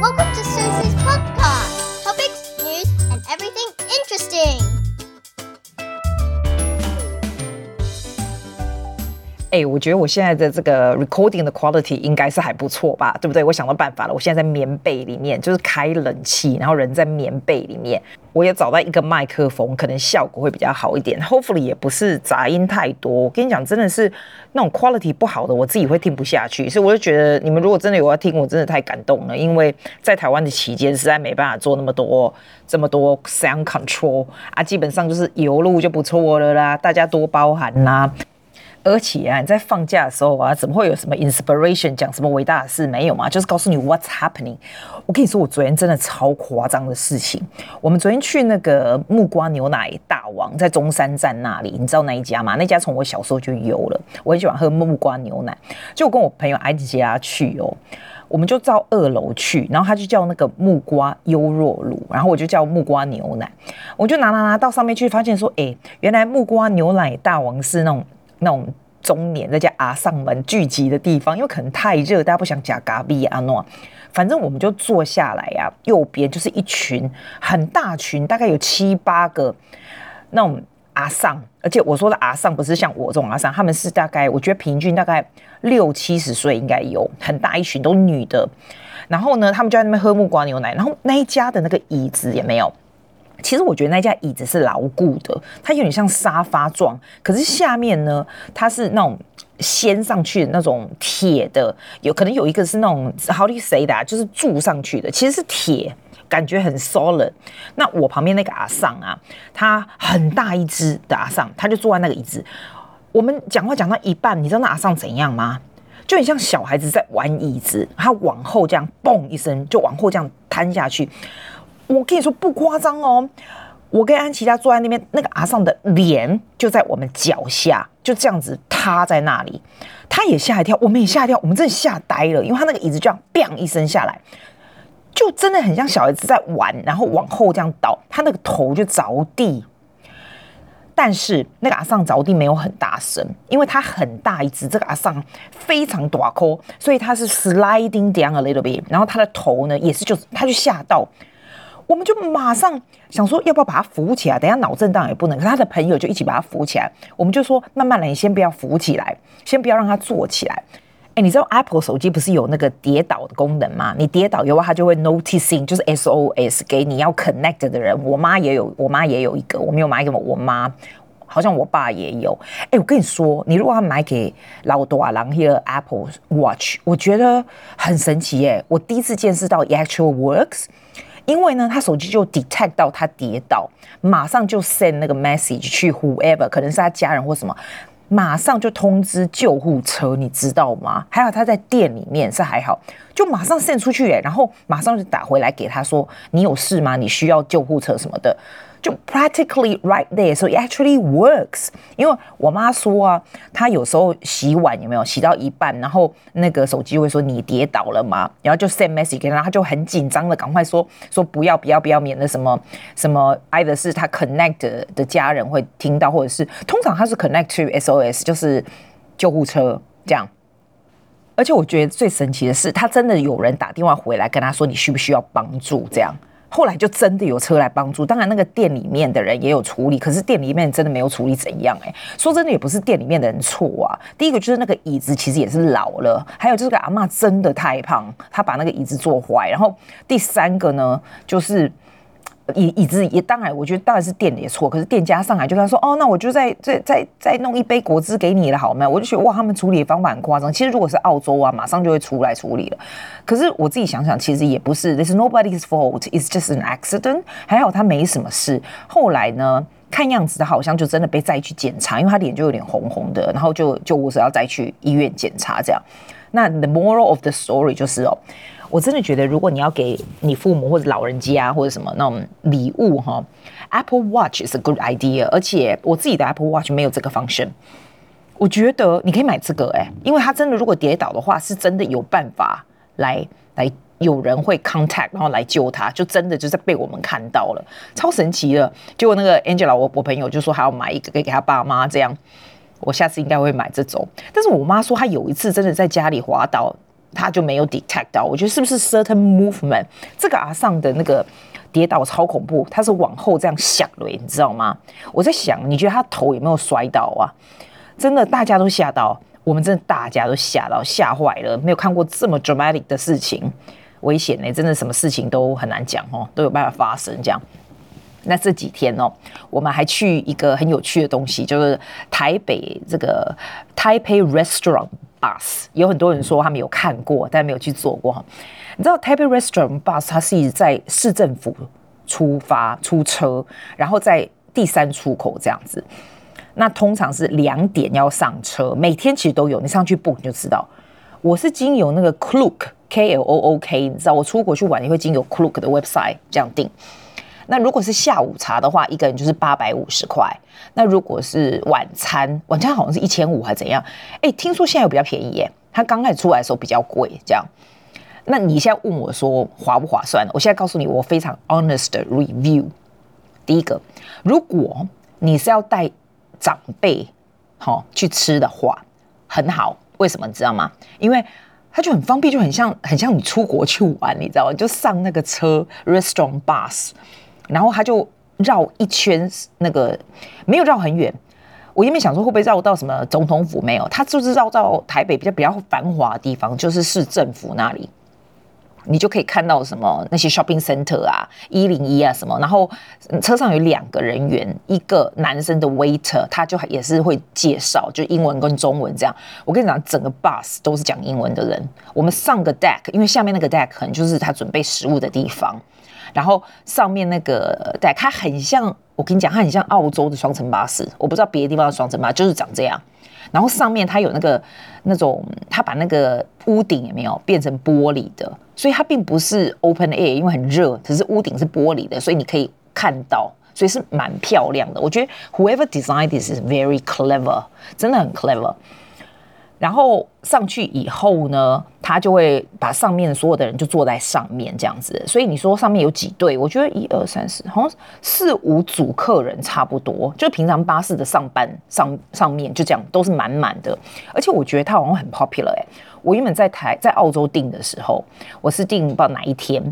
Welcome 我觉得我现在的这个 recording 的 quality 应该是还不错吧，对不对？我想到办法了，我现在在棉被里面，就是开冷气，然后人在棉被里面，我也找到一个麦克风，可能效果会比较好一点。Hopefully 也不是杂音太多。我跟你讲，真的是那种 quality 不好的，我自己会听不下去。所以我就觉得，你们如果真的有要听，我真的太感动了，因为在台湾的期间，实在没办法做那么多这么多 sound control 啊，基本上就是油路就不错了啦，大家多包涵啦。而且啊，你在放假的时候啊，怎么会有什么 inspiration 讲什么伟大的事？没有嘛，就是告诉你 what's happening。我跟你说，我昨天真的超夸张的事情。我们昨天去那个木瓜牛奶大王，在中山站那里，你知道那一家吗？那家从我小时候就有了，我很喜欢喝木瓜牛奶。就我跟我朋友艾吉拉去哦，我们就到二楼去，然后他就叫那个木瓜优若乳，然后我就叫木瓜牛奶，我就拿拿拿到上面去，发现说，哎，原来木瓜牛奶大王是那种。那种中年在家阿上们聚集的地方，因为可能太热，大家不想夹咖啡啊诺。反正我们就坐下来呀、啊，右边就是一群很大群，大概有七八个那种阿上，而且我说的阿上不是像我这种阿上，他们是大概我觉得平均大概六七十岁应该有，很大一群都女的。然后呢，他们就在那边喝木瓜牛奶，然后那一家的那个椅子也没有。其实我觉得那架椅子是牢固的，它有点像沙发状，可是下面呢，它是那种掀上去的那种铁的，有可能有一个是那种 how do say 的就是铸上去的，其实是铁，感觉很 solid。那我旁边那个阿尚啊，他很大一只的阿尚，他就坐在那个椅子。我们讲话讲到一半，你知道那阿尚怎样吗？就很像小孩子在玩椅子，他往后这样嘣一声，就往后这样瘫下去。我跟你说不夸张哦，我跟安琪拉坐在那边，那个阿尚的脸就在我们脚下，就这样子塌在那里，他也吓一跳，我们也吓一跳，我们真的吓呆了，因为他那个椅子这样“砰”一声下来，就真的很像小孩子在玩，然后往后这样倒，他那个头就着地，但是那个阿尚着地没有很大声，因为他很大一只，这个阿尚非常大颗，所以他是 sliding down a little bit，然后他的头呢也是就他就吓到。我们就马上想说，要不要把他扶起来？等下脑震荡也不能。可是他的朋友就一起把他扶起来。我们就说，慢慢来，你先不要扶起来，先不要让他坐起来。哎，你知道 Apple 手机不是有那个跌倒的功能吗？你跌倒以后，它就会 noticing，就是 SOS 给你要 connect 的人。我妈也有，我妈也有一个，我没有买给我妈，好像我爸也有。哎，我跟你说，你如果要买给老多啊，然后 Apple Watch，我觉得很神奇耶。我第一次见识到 Actual works。因为呢，他手机就 detect 到他跌倒，马上就 send 那个 message 去 whoever，可能是他家人或什么，马上就通知救护车，你知道吗？还好他在店里面是还好，就马上 send 出去，然后马上就打回来给他说，你有事吗？你需要救护车什么的。就 practically right there, so it actually works。因为我妈说啊，她有时候洗碗有没有洗到一半，然后那个手机会说你跌倒了吗？然后就 send message 给她，她就很紧张的赶快说说不要不要不要，免得什么什么，either 是她 connect 的家人会听到，或者是通常她是 connect to SOS，就是救护车这样。而且我觉得最神奇的是，她真的有人打电话回来跟她说你需不需要帮助这样。后来就真的有车来帮助，当然那个店里面的人也有处理，可是店里面真的没有处理怎样哎、说真的也不是店里面的人错啊。第一个就是那个椅子其实也是老了，还有就是个阿嬷真的太胖，她把那个椅子坐坏。然后第三个呢，就是。椅椅子也当然，我觉得当然是店里的错。可是店家上来就跟他说：“哦，那我就再再再再弄一杯果汁给你了，好吗？”我就觉得哇，他们处理的方法很夸张。其实如果是澳洲啊，马上就会出来处理了。可是我自己想想，其实也不是，This is nobody's fault. It's just an accident。还好他没什么事。后来呢，看样子他好像就真的被再去检查，因为他脸就有点红红的，然后就就我是要再去医院检查这样。那 the moral of the story 就是哦。我真的觉得，如果你要给你父母或者老人家或者什么那种礼物哈，Apple Watch is a good idea。而且我自己的 Apple Watch 没有这个 function，我觉得你可以买这个哎、因为它真的如果跌倒的话，是真的有办法来来有人会 contact，然后来救他，就真的就是被我们看到了，超神奇的。结果那个 Angela，我我朋友就说还要买一个给给他爸妈，这样我下次应该会买这种。但是我妈说她有一次真的在家里滑倒。他就没有 detect 到。我觉得是不是 certain movement？这个阿桑的那个跌倒超恐怖，他是往后这样响了，你知道吗？我在想，你觉得他头有没有摔倒啊？真的，大家都吓到，我们真的大家都吓到，吓坏了，没有看过这么 dramatic 的事情，危险呢、真的什么事情都很难讲哦，都有办法发生这样。那这几天哦，我们还去一个很有趣的东西，就是台北这个 Taipei Restaurant Bus，有很多人说他们有看过，但没有去做过。你知道 Taipei Restaurant Bus 它是一直在市政府出发出车，然后在第三出口这样子。那通常是两点要上车，每天其实都有，你上去 book 你就知道。我是经由那个 Clook K L O O K，你知道我出国去玩也会经由 Clook 的 website 这样订。那如果是下午茶的话，一个人就是八百五十块。那如果是晚餐，晚餐好像是一千五还是怎样？哎，听说现在有比较便宜耶。他刚开始出来的时候比较贵，这样。那你现在问我说划不划算？我现在告诉你，我非常 honest review。第一个，如果你是要带长辈好去吃的话，很好。为什么你知道吗？因为它就很方便，就很像很像你出国去玩，你知道吗？就上那个车 restaurant bus。然后他就绕一圈，那个没有绕很远。我原本想说会不会绕到什么总统府，没有，他就是绕到台北比较比较繁华的地方，就是市政府那里。你就可以看到什么那些 shopping center 啊，一零一啊什么。然后车上有两个人员，一个男生的 waiter，他就也是会介绍，就英文跟中文这样。我跟你讲，整个 bus 都是讲英文的人。我们上个 deck，因为下面那个 deck 可能就是他准备食物的地方。然后上面那个，对，它很像，我跟你讲，它很像澳洲的双层巴士。我不知道别的地方的双层巴士就是长这样。然后上面它有那个那种，它把那个屋顶也没有变成玻璃的，所以它并不是 open air，因为很热，只是屋顶是玻璃的，所以你可以看到，所以是蛮漂亮的。我觉得 whoever designed this is very clever，真的很 clever。然后上去以后呢，他就会把上面所有的人就坐在上面这样子。所以你说上面有几对？我觉得一二三四，好像四五组客人差不多。就平常巴士的上班上上面就这样都是满满的。而且我觉得它好像很 popular 哎。我原本在台在澳洲订的时候，我是订不知道哪一天。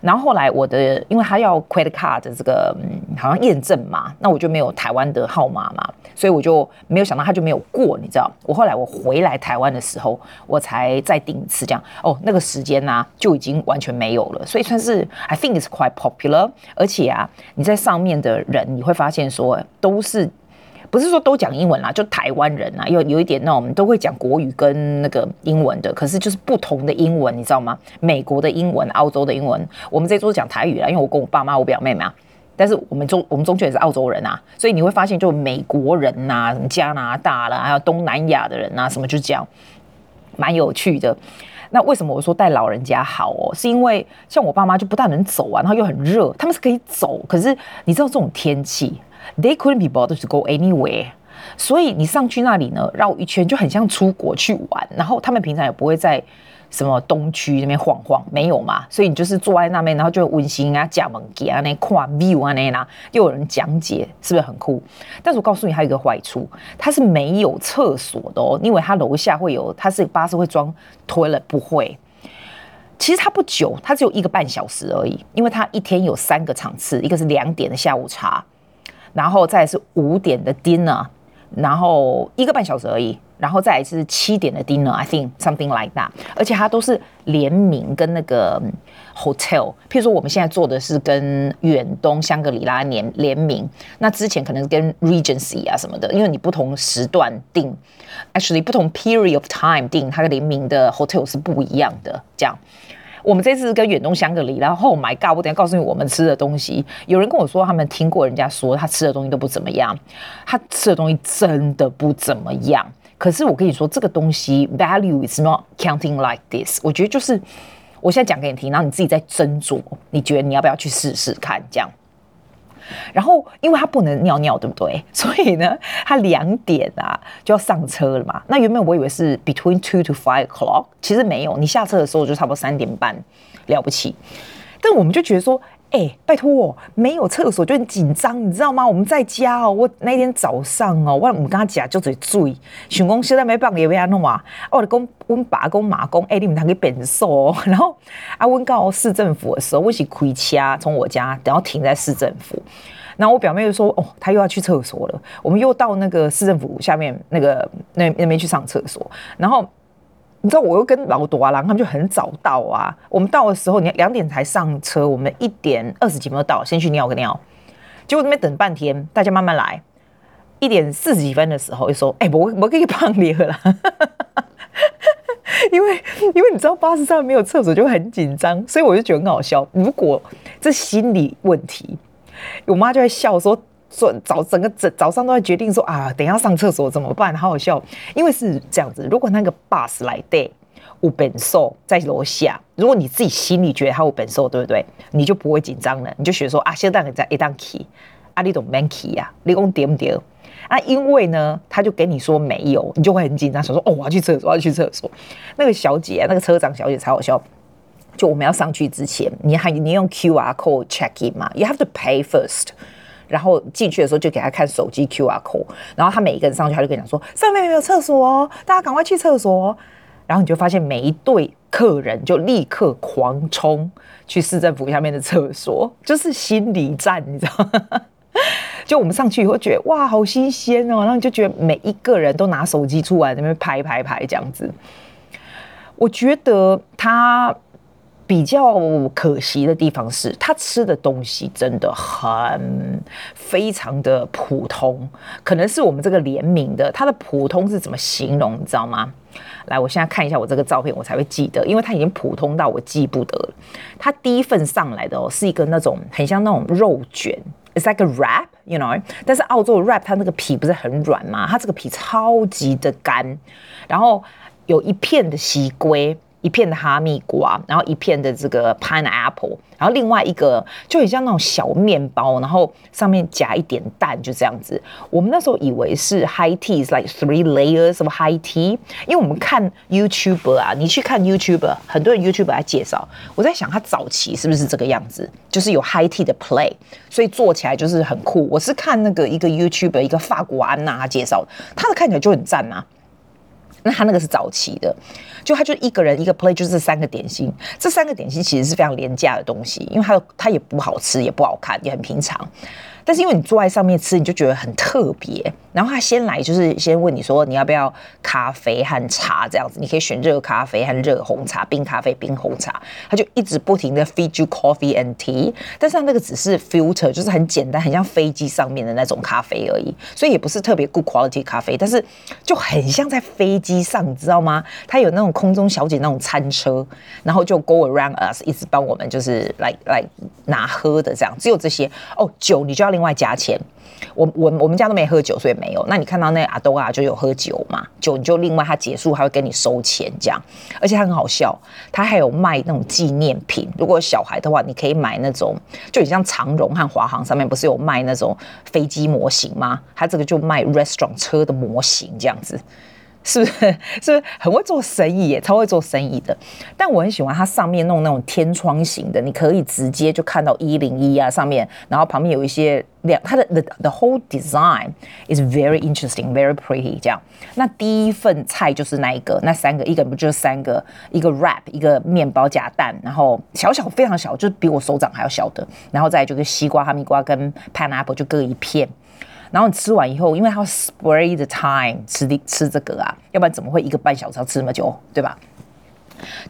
然后后来我的，因为他要 credit card 的这个、嗯、好像验证嘛，那我就没有台湾的号码嘛，所以我就没有想到他就没有过，你知道？我后来我回来台湾的时时候，我才再订一次这样。哦，那个时间呢、就已经完全没有了，所以算是 I think it's quite popular。而且啊，你在上面的人你会发现说都是。不是说都讲英文啦，就台湾人啊，有有一点那种都会讲国语跟那个英文的，可是就是不同的英文，你知道吗？美国的英文、澳洲的英文，我们这桌讲台语啦，因为我跟我爸妈、我表妹妹啊，但是我们中我们中学也是澳洲人啊，所以你会发现就美国人呐、啊、加拿大啦，还有东南亚的人呐、啊，什么就这样，蛮有趣的。那为什么我说带老人家好哦？是因为像我爸妈就不大能走啊，然后又很热，他们是可以走，可是你知道这种天气。They couldn't be bothered to go anywhere，所以你上去那里呢，绕一圈就很像出国去玩。然后他们平常也不会在什么东区那边晃晃，没有嘛。所以你就是坐在那边，然后就温馨啊，讲门给啊，那跨 view 啊，那啦，又有人讲解，是不是很酷？但是我告诉你，还有一个坏处，它是没有厕所的哦。因为它楼下会有，它是巴士会装 toilet，不会。其实它不久，它只有一个半小时而已，因为它一天有三个场次，一个是两点的下午茶。然后再是五点的 dinner，然后一个半小时而已，然后再来是七点的 dinner，I think something like that。而且它都是联名跟那个 hotel，譬如说我们现在做的是跟远东香格里拉联联名，那之前可能跟 Regency 啊什么的，因为你不同时段订，actually 不同 period of time 订，它的联名的 hotel 是不一样的，这样。我们这次跟远东香格里拉，然后 Oh my God，我等下告诉你我们吃的东西。有人跟我说他们听过人家说他吃的东西都不怎么样，他吃的东西真的不怎么样。可是我跟你说，这个东西 value is not counting like this。我觉得就是我现在讲给你听，然后你自己再斟酌，你觉得你要不要去试试看这样。然后，因为他不能尿尿，对不对？所以呢，他两点啊就要上车了嘛。那原本我以为是 between two to five o'clock，其实没有。你下车的时候就差不多三点半，了不起。但我们就觉得说，哎、拜托没有厕所就很紧张，你知道吗？我们在家哦，我那天早上哦，我我跟他讲就嘴醉，想讲现在没办法也要弄啊。我就讲我爸公妈公，哎，你们两个变瘦。然后啊，我到市政府的时候，我是开车从我家，然后停在市政府。然后我表妹就说，哦，她又要去厕所了。我们又到那个市政府下面那个那那边去上厕所，然后。你知道我又跟老朵啊，然后他们就很早到啊。我们到的时候，你两点才上车，我们一点二十几分钟到，先去尿个尿。结果那边等半天，大家慢慢来。一点四十几分的时候，就说：“哎、欸，我我可以帮你了。”因为因为你知道巴士上没有厕所就很紧张，所以我就觉得很好笑。如果这心理问题，我妈就在笑说。说早整个早早上都在决定说啊，等一下上厕所怎么办？好好笑，因为是这样子。如果那个 bus 来对，有变数在楼下，如果你自己心里觉得他有变数，对不对？你就不会紧张了，你就学说啊，现在你在一档 key，啊，你懂 man key 呀？你讲对不对？啊，因为呢，他就给你说没有，你就会很紧张，想说哦，我要去厕所，我要去厕所。那个小姐、啊，那个车长小姐才好笑。就我们要上去之前，你还你用 QR code check in 嘛？You have to pay first。然后进去的时候就给他看手机 QR code，然后他每一个人上去他就跟你讲说上面有没有厕所哦，大家赶快去厕所。然后你就发现每一对客人就立刻狂冲去市政府下面的厕所，就是心理战，你知道吗？就我们上去以后觉得哇好新鲜哦，然后你就觉得每一个人都拿手机出来那边拍拍拍这样子。我觉得他。比较可惜的地方是，他吃的东西真的很非常的普通，可能是我们这个联名的，它的普通是怎么形容，你知道吗？来，我现在看一下我这个照片，我才会记得，因为它已经普通到我记不得了。它第一份上来的哦，是一个那种很像那种肉卷，It's like a wrap，you know？但是澳洲的 wrap 它那个皮不是很软吗？它这个皮超级的干，然后有一片的西龟。一片的哈密瓜，然后一片的这个 pineapple，然后另外一个就很像那种小面包，然后上面夹一点蛋，就这样子。我们那时候以为是 high teas，like three layers of high tea，因为我们看 YouTuber 啊，你去看 YouTuber，很多人 YouTuber 来介绍，我在想他早期是不是这个样子，就是有 high tea 的 play，所以做起来就是很酷。我是看那个一个 YouTuber，一个法国安娜他介绍，他的看起来就很赞啊。那他那个是早期的，就他就一个人一个 play，就是这三个点心，这三个点心其实是非常廉价的东西，因为它它也不好吃，也不好看，也很平常。但是因为你坐在上面吃，你就觉得很特别。然后他先来就是先问你说你要不要咖啡和茶这样子，你可以选热咖啡和热红茶、冰咖啡、冰红茶。他就一直不停的 feed you coffee and tea，但是那个只是 filter，就是很简单，很像飞机上面的那种咖啡而已，所以也不是特别 good quality 咖啡，但是就很像在飞机上，你知道吗？他有那种空中小姐那种餐车，然后就 go around us，一直帮我们就是来来拿喝的这样，只有这些哦，酒你就要。另外加钱，我我我们家都没喝酒，所以没有。那你看到那阿多啊，就有喝酒嘛？酒你就另外他结束，他会跟你收钱这样。而且他很好笑，他还有卖那种纪念品。如果小孩的话，你可以买那种，就你像长荣和华航上面不是有卖那种飞机模型吗？他这个就卖 restaurant 车的模型这样子。是不是？是不是很会做生意耶？超会做生意的。但我很喜欢它上面弄那种天窗型的，你可以直接就看到一零一啊上面，然后旁边有一些两。它的 the the whole design is very interesting, very pretty。这样，那第一份菜就是那一个，那三个，一个不就是三个，一个 wrap，一个面包夹蛋，然后小小非常小，就比我手掌还要小的，然后再就是西瓜、哈密瓜跟 pineapple 就各一片。然后你吃完以后，因为他 spray the time 吃的吃这个啊，要不然怎么会一个半小时要吃那么久，对吧？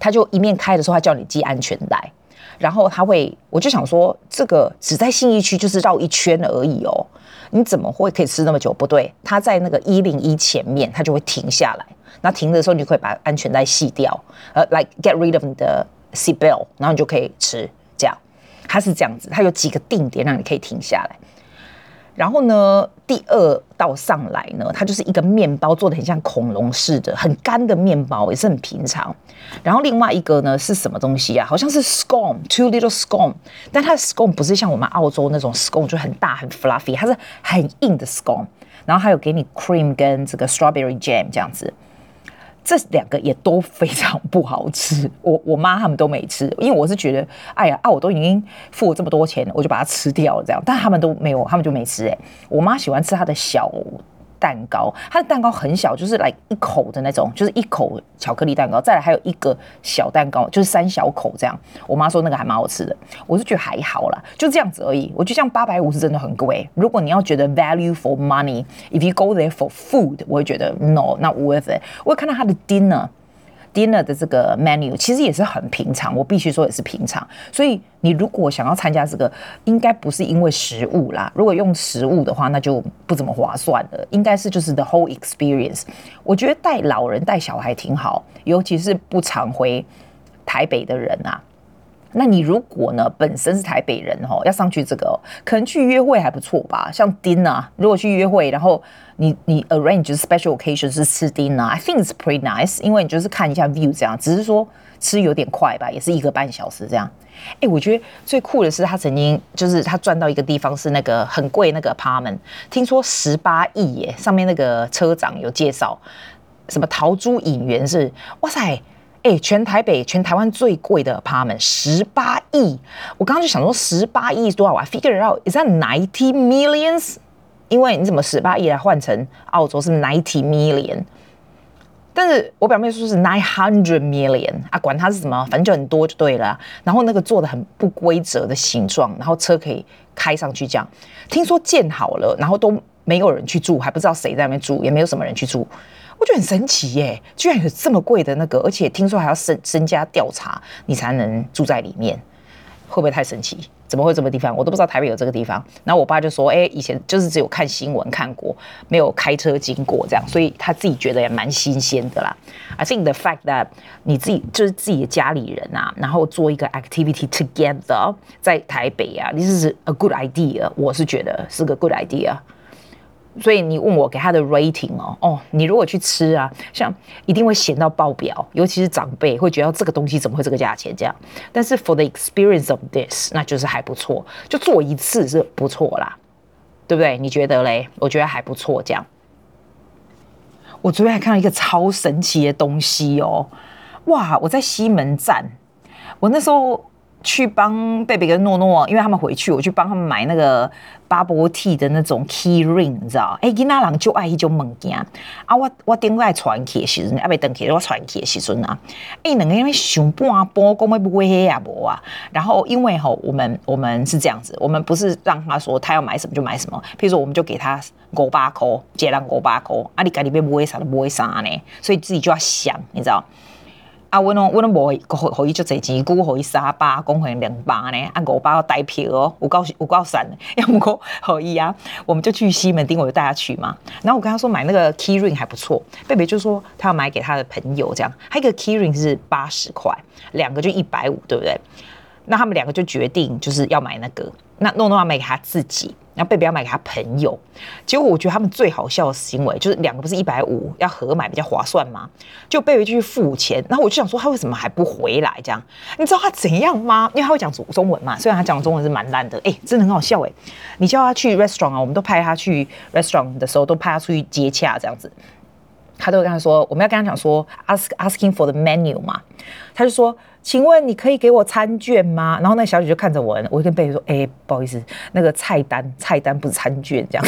他就一面开的时候，他叫你系安全带，然后他会，我就想说，这个只在信义区就是绕一圈而已哦，你怎么会可以吃那么久？不对，他在那个一零一前面，他就会停下来。那停的时候，你就可以把安全带系掉，呃，like get rid of the seat belt，然后你就可以吃。这样，他是这样子，他有几个定点让你可以停下来。然后呢，第二道上来呢，它就是一个面包做的很像恐龙似的，很干的面包，也是很平常。然后另外一个呢是什么东西啊？好像是 scone，two little scone，但它的 scone 不是像我们澳洲那种 scone 就很大很 fluffy，它是很硬的 scone。然后还有给你 cream 跟这个 strawberry jam 这样子。这两个也都非常不好吃，我我妈他们都没吃，因为我是觉得，哎呀啊，我都已经付了这么多钱，我就把它吃掉了这样，但他们都没有，他们就没吃哎、我妈喜欢吃她的小蛋糕，它的蛋糕很小，就是来一口的那种，就是一口巧克力蛋糕，再来还有一个小蛋糕，就是三小口这样。我妈说那个还蛮好吃的，我是觉得还好啦，就这样子而已。我觉得这样八百五是真的很贵。如果你要觉得 value for money，if you go there for food，我会觉得 no，not worth it。我会看到它的 dinner。Dinner 的这个 menu 其实也是很平常，我必须说也是平常。所以你如果想要参加这个，应该不是因为食物啦。如果用食物的话，那就不怎么划算了。应该是就是 the whole experience。我觉得带老人带小孩挺好，尤其是不常回台北的人啊。那你如果呢，本身是台北人哦，要上去这个，可能去约会还不错吧。像 dinner，如果去约会，然后你你 arrange special occasion 是吃 dinner，I think it's pretty nice，因为你就是看一下 view 这样，只是说吃有点快吧，也是一个半小时这样。哎，我觉得最酷的是他曾经就是他转到一个地方是那个很贵那个 apartment，听说十八亿耶，上面那个车长有介绍，什么陶朱隐园是，哇塞。哎、全台北、全台湾最贵的 apartment 十八亿，我刚刚就想说十八亿是多少啊？Figure out，is that ninety millions？因为你怎么十八亿来换成澳洲是 ninety million？但是我表妹说是 nine hundred million 啊，管它是什么，反正就很多就对了。然后那个做的很不规则的形状，然后车可以开上去这样。听说建好了，然后都没有人去住，还不知道谁在那边住，也没有什么人去住。我觉得很神奇耶，居然有这么贵的那个，而且听说还要身身家调查你才能住在里面，会不会太神奇？怎么会这么地方？我都不知道台北有这个地方。然后我爸就说：“哎，以前就是只有看新闻看过，没有开车经过这样，所以他自己觉得也蛮新鲜的啦。” I think the fact that 你自己就是自己的家里人啊，然后做一个 activity together 在台北啊，this is a good idea。我是觉得是个 good idea。所以你问我给他的 rating 哦哦，你如果去吃啊，像一定会咸到爆表，尤其是长辈会觉得这个东西怎么会这个价钱这样。但是 for the experience of this，那就是还不错，就做一次是不错啦，对不对？你觉得嘞？我觉得还不错这样。我昨天还看到一个超神奇的东西哦，哇！我在西门站，我那时候。去帮贝贝跟诺诺，因为他们回去，我去帮他们买那个 bubble tea 的那种 key ring，你知道？哎、欸，囡仔人就爱一种物件啊！我我顶来传去的时阵，阿未等去我传去的时阵啊！哎、欸，两个因为想半波，讲要不会黑也无啊。然后因为吼，我们我们是这样子，我们不是让他说他要买什么就买什么，譬如说我们就给他五百块，一人五百块，啊，你家里边不会啥都不会啥呢，所以自己就要想，你知道？啊，我拢我拢无可以就这钱，姑可以三百，讲可以两百呢。啊，五百要带票哦，有够有够散，要不过可以啊。我们就去西门町，我就带他去嘛。然后我跟他说买那个 key ring 还不错，贝贝就说他要买给他的朋友，这样。他一个 key ring 是八十块，两个就一百五，对不对？那他们两个就决定就是要买那个。那诺诺要买给他自己。然后贝贝要买给他朋友，结果我觉得他们最好笑的行为就是两个不是一百五要合买比较划算吗？就贝贝就去付钱，然后我就想说他为什么还不回来这样？你知道他怎样吗？因为他会讲中中文嘛，虽然他讲中文是蛮烂的，哎，真的很好笑哎！你叫他去 restaurant 啊，我们都派他去 restaurant 的时候都派他出去接洽这样子。他都会跟他说，我们要跟他讲说，ask asking for the menu 嘛。他就说，请问你可以给我餐券吗？然后那小姐就看着我，我跟贝贝说，哎、不好意思，那个菜单菜单不是餐券这样。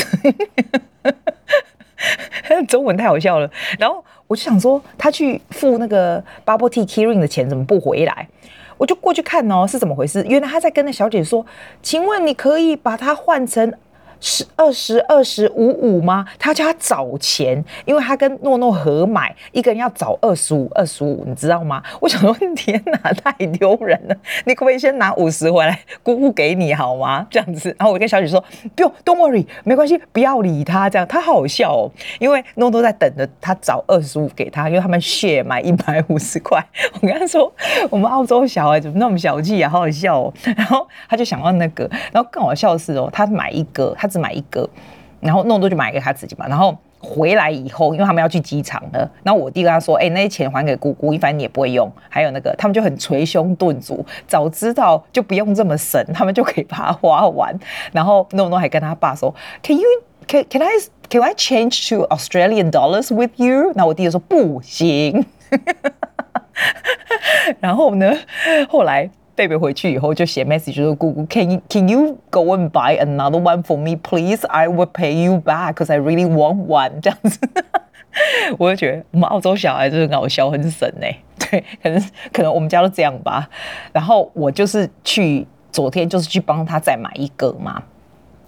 中文太好笑了。然后我就想说，他去付那个 bubble tea Kering 的钱怎么不回来？我就过去看哦，是怎么回事？原来他在跟那小姐说，请问你可以把它换成。十二十二十五五吗？他叫他找钱，因为他跟诺诺合买，一个人要找二十五二十五，你知道吗？我想说，天哪，太丢人了！你可不可以先拿五十回来，姑姑给你好吗？这样子，然后我跟小姐说，不用，Don't worry，没关系，不要理他。这样他好笑哦，因为诺诺在等着他找二十五给他，因为他们 share 买一百五十块。我跟他说，我们澳洲小孩怎么那么小气啊，好好笑哦。然后他就想到那个，然后更好笑的是哦，他买一个，他。只买一个，然后弄多就买给他自己嘛。然后回来以后，因为他们要去机场了，然后我弟跟他说：“哎、那些钱还给姑姑，一般你也不会用。”还有那个，他们就很捶胸顿足，早知道就不用这么省，他们就可以把它花完。然后弄多还跟他爸说：“Can you can can I Can I change to Australian dollars with you？那我弟弟说不行。然后呢，后来贝贝回去以后就写 message 说：“姑姑，Can you can you go and buy another one for me, please? I will pay you back because I really want one。”这样子，我就觉得我们澳洲小孩真的搞笑，很神哎、欸。对，可能可能我们家都这样吧。然后我就是去昨天就是去帮他再买一个嘛。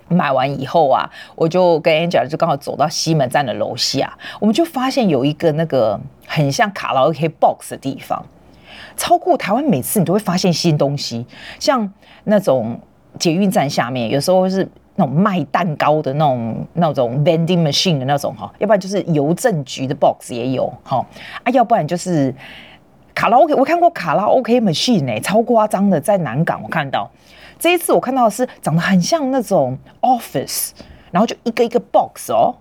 买完以后啊，我就跟 Angela 就刚好走到西门站的楼下，我们就发现有一个那个很像卡拉 OK box 的地方。超过台湾，每次你都会发现新东西，像那种捷运站下面，有时候是那种卖蛋糕的那种那种 vending machine 的那种哈，要不然就是邮政局的 box 也有哈啊，要不然就是卡拉 OK，我看过卡拉 OK machine 哎、超夸张的，在南港我看到。这一次我看到的是长得很像那种 office，然后就一个一个 box 哦，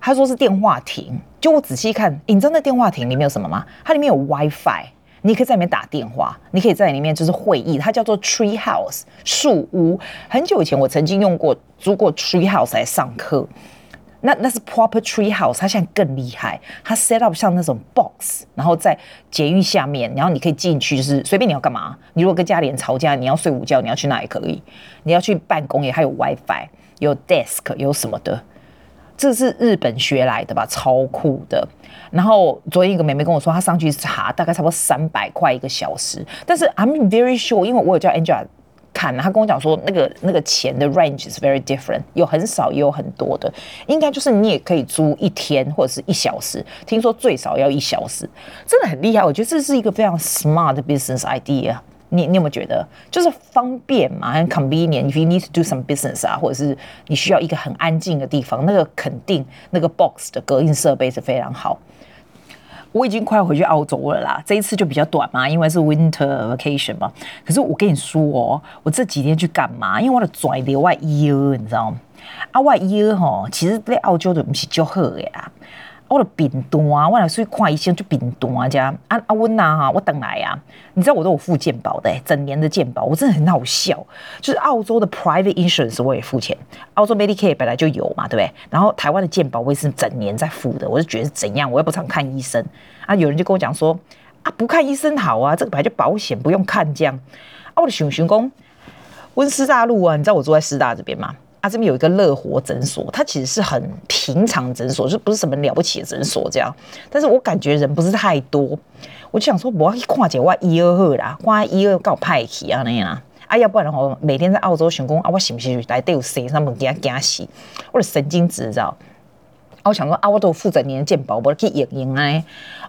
他说是电话亭，就我仔细看，你知道那电话亭里面有什么吗？它里面有 WiFi。你可以在里面打电话，你可以在里面就是会议，它叫做 Tree House 树屋。很久以前我曾经用过租过 Tree House 来上课，那那是 Proper Tree House，它现在更厉害，它 set up 像那种 box，然后在捷运下面，然后你可以进去，就是随便你要干嘛。你如果跟家里人吵架，你要睡午觉，你要去哪也可以。你要去办公也还有 WiFi，有 desk，有什么的。这是日本学来的吧，超酷的。然后昨天一个妹妹跟我说，她上去查，大概差不多三百块一个小时。但是 I'm very sure，因为我有叫 Angela 看，她跟我讲说，那个那个钱的 range is very different，有很少也有很多的。应该就是你也可以租一天或者是一小时，听说最少要一小时，真的很厉害。我觉得这是一个非常 smart business idea。你你有没有觉得就是方便嘛，很 convenient？If you need to do some business 啊，或者是你需要一个很安静的地方，那个肯定那个 box 的隔音设备是非常好。我已经快要回去澳洲了啦，这一次就比较短嘛，因为是 winter vacation 嘛。可是我跟你说哦，我这几天去干嘛？因为我的拽的外衣，你知道吗？啊，外衣哦，其实在澳洲的不是就好的呀。我的病多啊，我来出去看医生就病多啊，这样啊啊温呐哈，我等来啊，你知道我都有付健保的，整年的健保，我真的很好笑，就是澳洲的 private insurance 我也付钱，澳洲 Medicare 本来就有嘛，对不对？然后台湾的健保我也是整年在付的，我就觉得是怎样，我又不常看医生啊，有人就跟我讲说啊，不看医生好啊，这个本来就保险不用看这样，啊，我的熊熊公温师大路啊，你知道我住在师大这边吗？啊，这边有一个乐活诊所，它其实是很平常诊所，就不是什么了不起的诊所这样。但是我感觉人不是太多，我就想说，我要去看一下我一二号啦，看一二搞派去啊那样啊。要不然的话，每天在澳洲想讲啊，我是不是来都有谁他们给他惊死，我的神经质，知道？啊，我想说啊，我都有负责年健保，我去验验哎。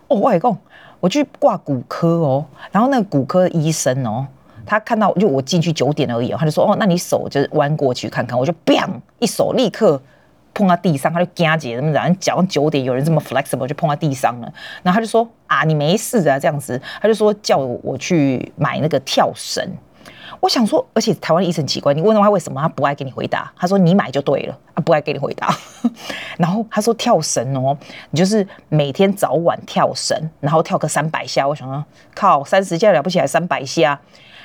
哦，我来讲，我去挂骨科哦，然后那个骨科医生哦。他看到就我进去九点而已，他就说：“哦，那你手就是弯过去看看。”我就 bang 一手立刻碰到地上，他就惊姐怎么讲？脚上九点有人这么 flexible 就碰到地上了。然后他就说：“啊，你没事啊，这样子。”他就说叫我去买那个跳绳。我想说，而且台湾医生奇怪，你问他为什么，他不爱给你回答。他说：“你买就对了，他不爱给你回答。”然后他说：“跳绳哦，你就是每天早晚跳绳，然后跳个三百下。”我想说，靠，三十下了不起，还三百下。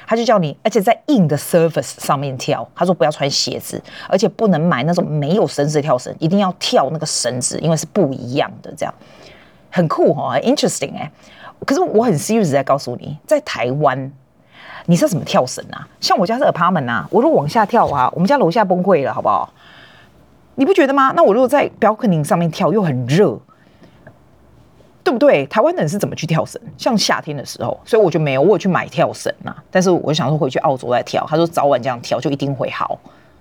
他就叫你，而且在硬的 surface 上面跳。他说不要穿鞋子，而且不能买那种没有绳子的跳绳，一定要跳那个绳子，因为是不一样的。这样很酷哈，interesting 哎。可是我很 serious 在告诉你，在台湾你是要怎么跳绳啊？像我家是 apartment 啊，我如果往下跳啊，我们家楼下崩溃了，好不好？你不觉得吗？那我如果在 balcony 上面跳，又很热。对不对？台湾人是怎么去跳绳？像夏天的时候，所以我就没有，我有去买跳绳呐。但是我想说回去澳洲再跳，他说早晚这样跳就一定会好，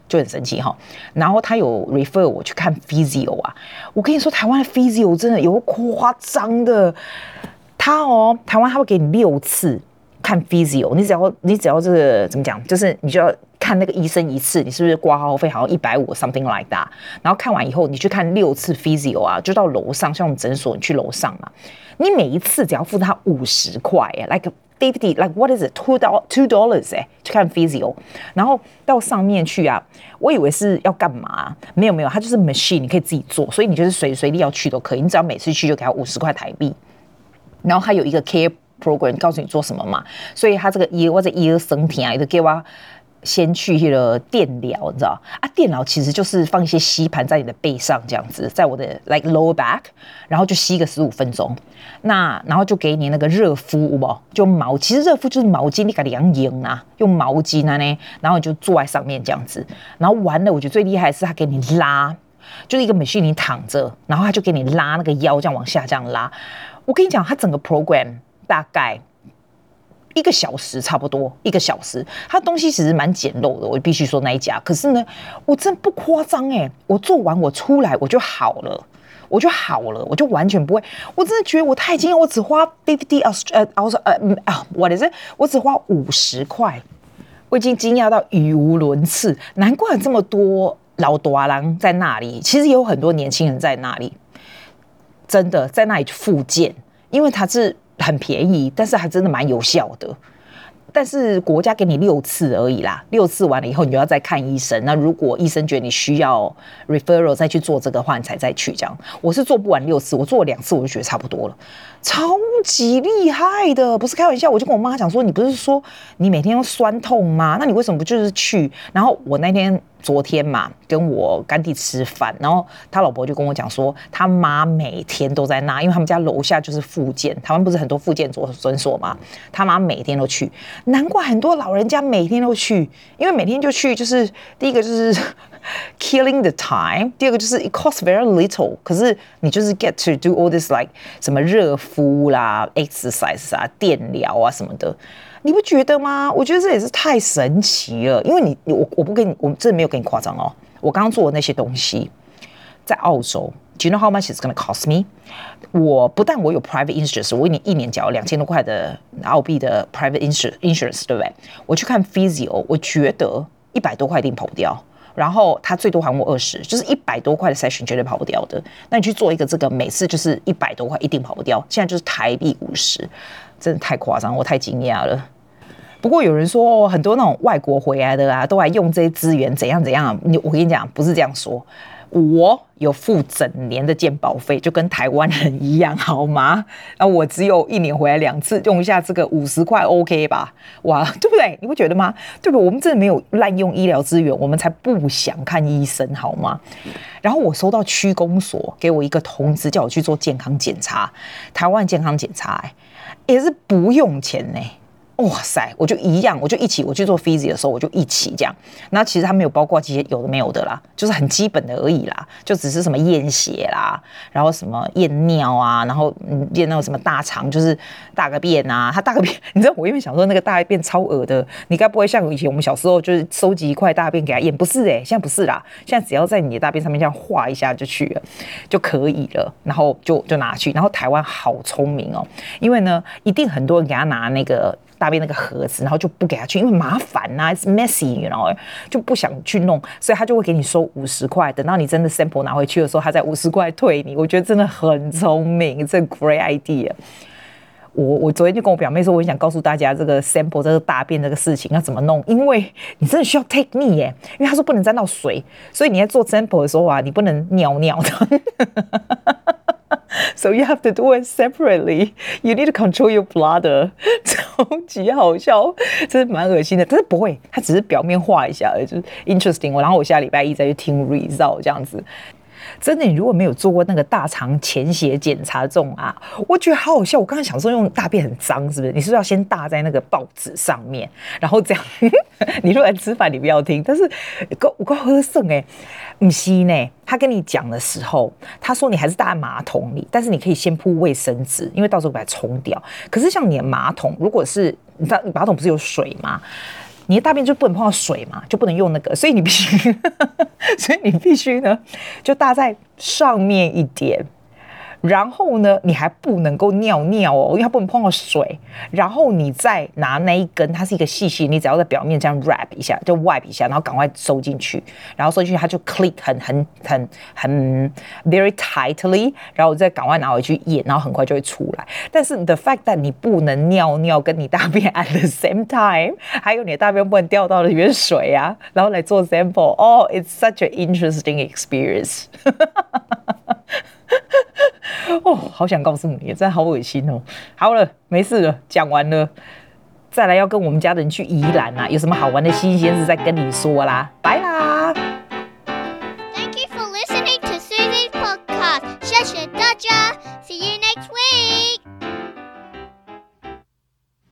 就很神奇哈。然后他有 refer 我去看 physio 啊。我跟你说，台湾的 physio 真的有夸张的。他哦，台湾他会给你六次看 physio，你只要你只要这个怎么讲，就是你就要。看那个医生一次，你是不是挂号费好像一百五，something like that？然后看完以后，你去看六次 physio 啊，就到楼上，像我们诊所，你去楼上嘛。你每一次只要付他五十块，like fifty，like what is it？two dollar two dollars 哎，去看 physio。然后到上面去啊，我以为是要干嘛？没有没有，它就是 machine，你可以自己做，所以你就是随随地要去都可以。你只要每次去就给他五十块台币。然后还有一个 care program，告诉你做什么嘛。所以他这个医或者医生体啊，也给我。先去了电疗，你知道啊？电疗其实就是放一些吸盘在你的背上，这样子，在我的 like lower back，然后就吸个十五分钟。那然后就给你那个热敷，不就毛？其实热敷就是毛巾，你给它养硬啊，用毛巾啊呢，然后你就坐在上面这样子。然后完了，我觉得最厉害的是他给你拉，就是一个美女你躺着，然后他就给你拉那个腰，这样往下这样拉。我跟你讲，他整个 program 大概。一个小时差不多，一个小时，它东西其实蛮简陋的，我必须说那一家。可是呢，我真不夸张哎，我做完我出来我就好了，我就好了，我就完全不会。我真的觉得我太惊讶，我只花 fifty 呃呃呃啊我的天我只花五十块，我已经惊讶到语无伦次。难怪这么多老大人在那里，其实有很多年轻人在那里，真的在那里复健，因为他是。很便宜，但是还真的蛮有效的。但是国家给你六次而已啦，六次完了以后，你就要再看医生。那如果医生觉得你需要 referral 再去做这个话，你才再去这样。我是做不完六次，我做了两次我就觉得差不多了，超级厉害的，不是开玩笑。我就跟我妈讲说，你不是说你每天都酸痛吗？那你为什么不就是去？然后我那天。昨天嘛，跟我干弟吃饭，然后他老婆就跟我讲说，他妈每天都在那，因为他们家楼下就是复健，台湾不是很多复健诊诊所嘛，他妈每天都去，难怪很多老人家每天都去，因为每天就去，就是第一个就是 killing the time，第二个就是 it costs very little，可是你就是 get to do all this like 什么热敷啦、exercise 啊、电疗啊什么的。你不觉得吗？我觉得这也是太神奇了，因为你我我不跟你，我真的没有跟你夸张哦。我刚刚做的那些东西，在澳洲，Do you know how much it's gonna cost me？我不但我有 private insurance，我一年一年缴两千多块的澳币的 private insurance，对不对？我去看 physio，我觉得一百多块一定跑不掉，然后他最多还我二十，就是一百多块的 session 绝对跑不掉的。那你去做一个这个，每次就是一百多块，一定跑不掉。现在就是台币五十，真的太夸张，我太惊讶了。不过有人说，很多那种外国回来的啊，都来用这些资源，怎样怎样？你我跟你讲，不是这样说。我有付整年的健保费，就跟台湾人一样，好吗？那我只有一年回来两次，用一下这个五十块，OK 吧？哇，对不对？你不觉得吗？对不对？我们真的没有滥用医疗资源，我们才不想看医生，好吗？然后我收到区公所给我一个通知，叫我去做健康检查。台湾健康检查也是不用钱呢。哇塞，我就一样，我就一起，我去做 physio 的时候，我就一起这样。那其实它没有包括这些有的没有的啦，就是很基本的而已啦，就只是什么验血啦，然后什么验尿啊，然后验那种什么大肠，就是大个便啊。他大个便，你知道我因为想说那个大便超恶的，你该不会像以前我们小时候就是收集一块大便给他验？不是哎、欸，现在不是啦，现在只要在你的大便上面这样画一下就去了就可以了，然后就就拿去。然后台湾好聪明哦，因为呢一定很多人给他拿那个。大便那个盒子，然后就不给他去，因为麻烦呐、啊，it's messy，然后就不想去弄，所以他就会给你收五十块。等到你真的 sample 拿回去的时候，他再五十块退你。我觉得真的很聪明，这 great idea。我我昨天就跟我表妹说，我想告诉大家这个 sample 这个大便这个事情要怎么弄，因为你真的需要 take me 耶，因为他说不能沾到水，所以你在做 sample 的时候啊，你不能尿尿的。So you have to do it separately. You need to control your bladder. 超级好笑，真是蛮恶心的，但是不会，它只是表面画一下而已，就是 interesting。我然后我下礼拜一再去听 result 这样子。真的，你如果没有做过那个大肠潜血检查这种啊，我觉得好好笑。我刚刚想说用大便很脏，是不是？你是不是要先大在那个报纸上面，然后这样？你如果来吃饭，你不要听。但是我刚喝剩哎，不是呢。他跟你讲的时候，他说你还是大在马桶里，但是你可以先铺卫生纸，因为到时候把它冲掉。可是像你的马桶，如果是你知道马桶不是有水吗？你的大便就不能碰到水嘛，就不能用那个，所以你必须，所以你必须呢，就搭在上面一点。然后呢，你还不能够尿尿哦，因为它不能碰到水。然后你再拿那一根，它是一个细细，你只要在表面这样 wrap 一下，就 wipe 一下，然后赶快收进去。然后收进去，它就 click 很很很很 very tightly。然后再赶快拿回去验，然后很快就会出来。但是 the fact that 你不能尿尿跟你大便 at the same time，还有你的大便不能掉到里面水啊，然后来做 sample，哦，oh，it's such an interesting experience。哦，好想告诉你，真的好恶心哦。好了，没事了，讲完了。再来要跟我们家人去宜兰啊，有什么好玩的新鲜事再跟你说啦，拜啦。